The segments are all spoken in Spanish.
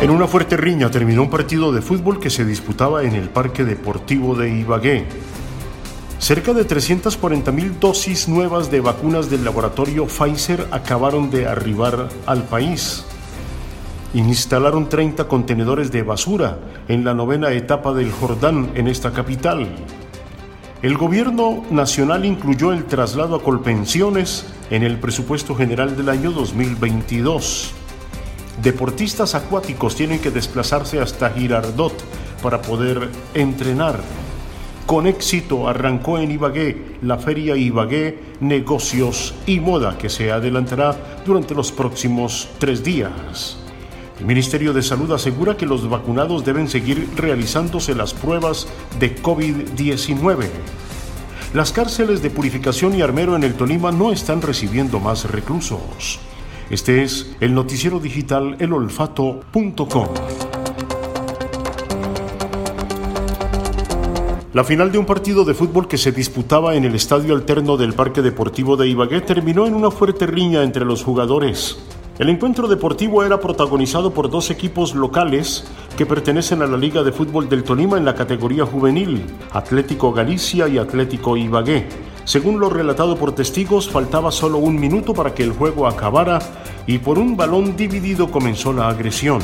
En una fuerte riña terminó un partido de fútbol que se disputaba en el Parque Deportivo de Ibagué. Cerca de 340 mil dosis nuevas de vacunas del laboratorio Pfizer acabaron de arribar al país. Instalaron 30 contenedores de basura en la novena etapa del Jordán en esta capital. El gobierno nacional incluyó el traslado a Colpensiones en el presupuesto general del año 2022. Deportistas acuáticos tienen que desplazarse hasta Girardot para poder entrenar. Con éxito arrancó en Ibagué la feria Ibagué Negocios y Moda que se adelantará durante los próximos tres días. El Ministerio de Salud asegura que los vacunados deben seguir realizándose las pruebas de COVID-19. Las cárceles de purificación y armero en el Tolima no están recibiendo más reclusos. Este es el noticiero digital elolfato.com. La final de un partido de fútbol que se disputaba en el estadio alterno del Parque Deportivo de Ibagué terminó en una fuerte riña entre los jugadores. El encuentro deportivo era protagonizado por dos equipos locales que pertenecen a la Liga de Fútbol del Tolima en la categoría juvenil, Atlético Galicia y Atlético Ibagué. Según lo relatado por testigos, faltaba solo un minuto para que el juego acabara y por un balón dividido comenzó la agresión.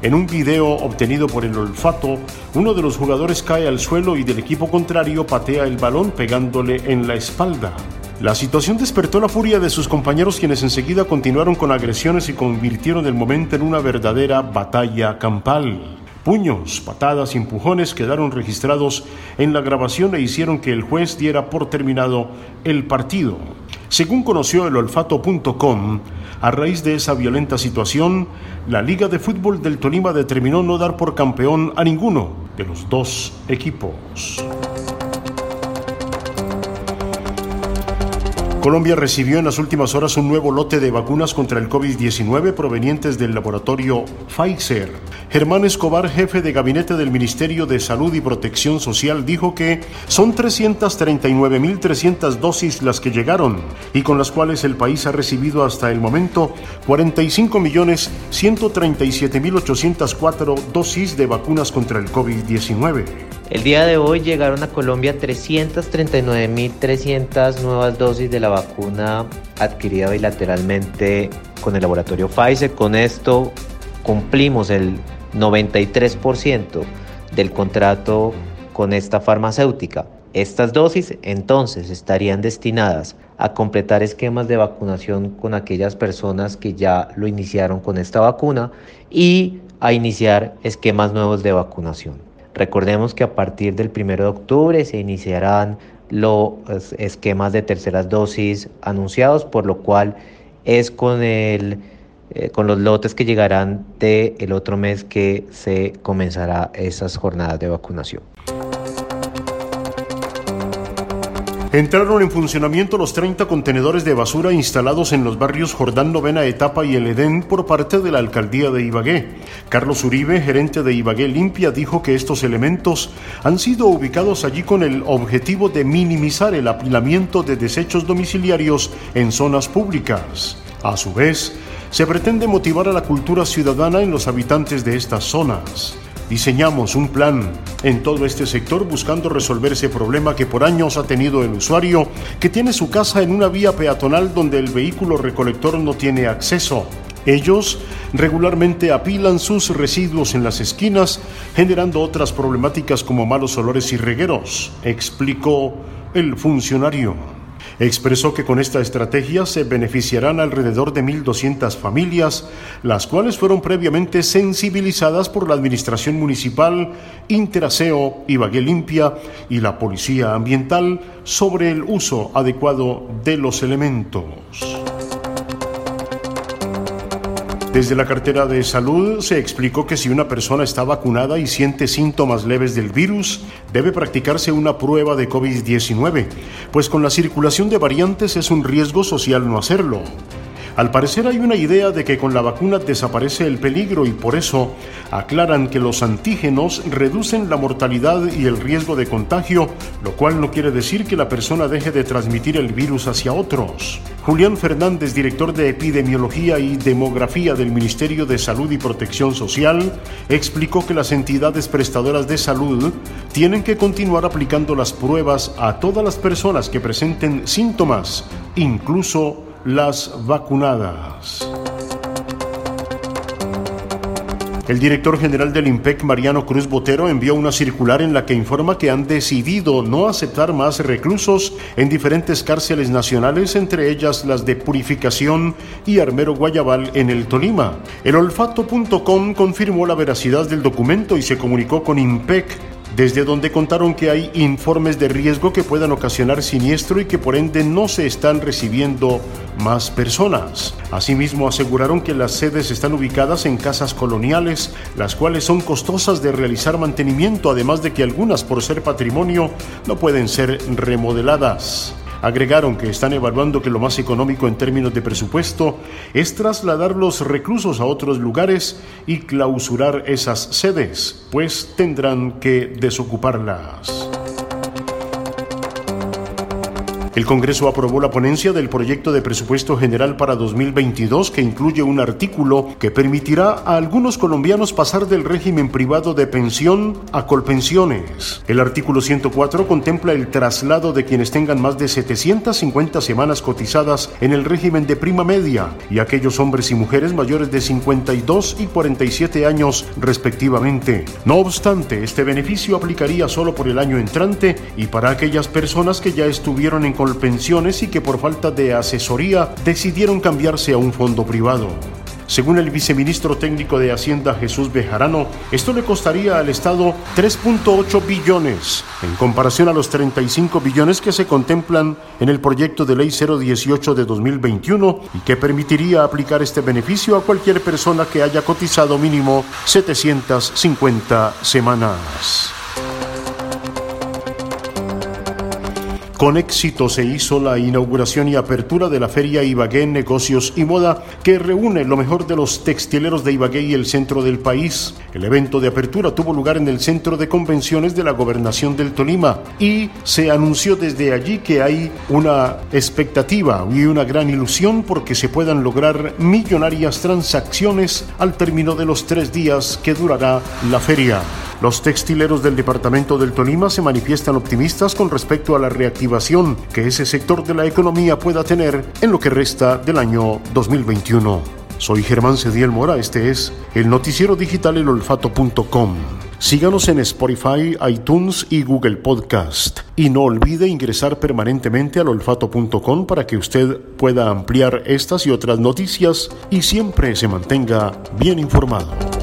En un video obtenido por el olfato, uno de los jugadores cae al suelo y del equipo contrario patea el balón pegándole en la espalda. La situación despertó la furia de sus compañeros quienes enseguida continuaron con agresiones y convirtieron el momento en una verdadera batalla campal. Puños, patadas y empujones quedaron registrados en la grabación e hicieron que el juez diera por terminado el partido. Según conoció el olfato.com, a raíz de esa violenta situación, la Liga de Fútbol del Tolima determinó no dar por campeón a ninguno de los dos equipos. Colombia recibió en las últimas horas un nuevo lote de vacunas contra el COVID-19 provenientes del laboratorio Pfizer. Germán Escobar, jefe de gabinete del Ministerio de Salud y Protección Social, dijo que son 339.300 dosis las que llegaron y con las cuales el país ha recibido hasta el momento 45.137.804 dosis de vacunas contra el COVID-19. El día de hoy llegaron a Colombia 339.300 nuevas dosis de la vacuna adquirida bilateralmente con el laboratorio Pfizer. Con esto cumplimos el 93% del contrato con esta farmacéutica. Estas dosis entonces estarían destinadas a completar esquemas de vacunación con aquellas personas que ya lo iniciaron con esta vacuna y a iniciar esquemas nuevos de vacunación. Recordemos que a partir del 1 de octubre se iniciarán los esquemas de terceras dosis anunciados, por lo cual es con, el, eh, con los lotes que llegarán del el otro mes que se comenzará esas jornadas de vacunación. Entraron en funcionamiento los 30 contenedores de basura instalados en los barrios Jordán Novena Etapa y El Edén por parte de la alcaldía de Ibagué. Carlos Uribe, gerente de Ibagué Limpia, dijo que estos elementos han sido ubicados allí con el objetivo de minimizar el apilamiento de desechos domiciliarios en zonas públicas. A su vez, se pretende motivar a la cultura ciudadana en los habitantes de estas zonas. Diseñamos un plan en todo este sector buscando resolver ese problema que por años ha tenido el usuario que tiene su casa en una vía peatonal donde el vehículo recolector no tiene acceso. Ellos regularmente apilan sus residuos en las esquinas, generando otras problemáticas como malos olores y regueros, explicó el funcionario. Expresó que con esta estrategia se beneficiarán alrededor de 1.200 familias, las cuales fueron previamente sensibilizadas por la Administración Municipal, Interaseo, Ibagué Limpia y la Policía Ambiental sobre el uso adecuado de los elementos. Desde la cartera de salud se explicó que si una persona está vacunada y siente síntomas leves del virus, debe practicarse una prueba de COVID-19, pues con la circulación de variantes es un riesgo social no hacerlo. Al parecer hay una idea de que con la vacuna desaparece el peligro y por eso aclaran que los antígenos reducen la mortalidad y el riesgo de contagio, lo cual no quiere decir que la persona deje de transmitir el virus hacia otros. Julián Fernández, director de Epidemiología y Demografía del Ministerio de Salud y Protección Social, explicó que las entidades prestadoras de salud tienen que continuar aplicando las pruebas a todas las personas que presenten síntomas, incluso las vacunadas. El director general del IMPEC, Mariano Cruz Botero, envió una circular en la que informa que han decidido no aceptar más reclusos en diferentes cárceles nacionales, entre ellas las de Purificación y Armero Guayabal en el Tolima. El olfato.com confirmó la veracidad del documento y se comunicó con IMPEC desde donde contaron que hay informes de riesgo que puedan ocasionar siniestro y que por ende no se están recibiendo más personas. Asimismo, aseguraron que las sedes están ubicadas en casas coloniales, las cuales son costosas de realizar mantenimiento, además de que algunas por ser patrimonio no pueden ser remodeladas. Agregaron que están evaluando que lo más económico en términos de presupuesto es trasladar los reclusos a otros lugares y clausurar esas sedes, pues tendrán que desocuparlas. El Congreso aprobó la ponencia del proyecto de presupuesto general para 2022 que incluye un artículo que permitirá a algunos colombianos pasar del régimen privado de pensión a colpensiones. El artículo 104 contempla el traslado de quienes tengan más de 750 semanas cotizadas en el régimen de prima media y aquellos hombres y mujeres mayores de 52 y 47 años respectivamente. No obstante, este beneficio aplicaría solo por el año entrante y para aquellas personas que ya estuvieron en pensiones y que por falta de asesoría decidieron cambiarse a un fondo privado. Según el viceministro técnico de Hacienda Jesús Bejarano, esto le costaría al Estado 3.8 billones, en comparación a los 35 billones que se contemplan en el proyecto de ley 018 de 2021 y que permitiría aplicar este beneficio a cualquier persona que haya cotizado mínimo 750 semanas. Con éxito se hizo la inauguración y apertura de la Feria Ibagué Negocios y Moda, que reúne lo mejor de los textileros de Ibagué y el centro del país. El evento de apertura tuvo lugar en el Centro de Convenciones de la Gobernación del Tolima y se anunció desde allí que hay una expectativa y una gran ilusión porque se puedan lograr millonarias transacciones al término de los tres días que durará la feria. Los textileros del departamento del Tolima se manifiestan optimistas con respecto a la reactivación que ese sector de la economía pueda tener en lo que resta del año 2021. Soy Germán Cediel Mora, este es el noticiero digital elolfato.com. Síganos en Spotify, iTunes y Google Podcast. Y no olvide ingresar permanentemente al olfato.com para que usted pueda ampliar estas y otras noticias y siempre se mantenga bien informado.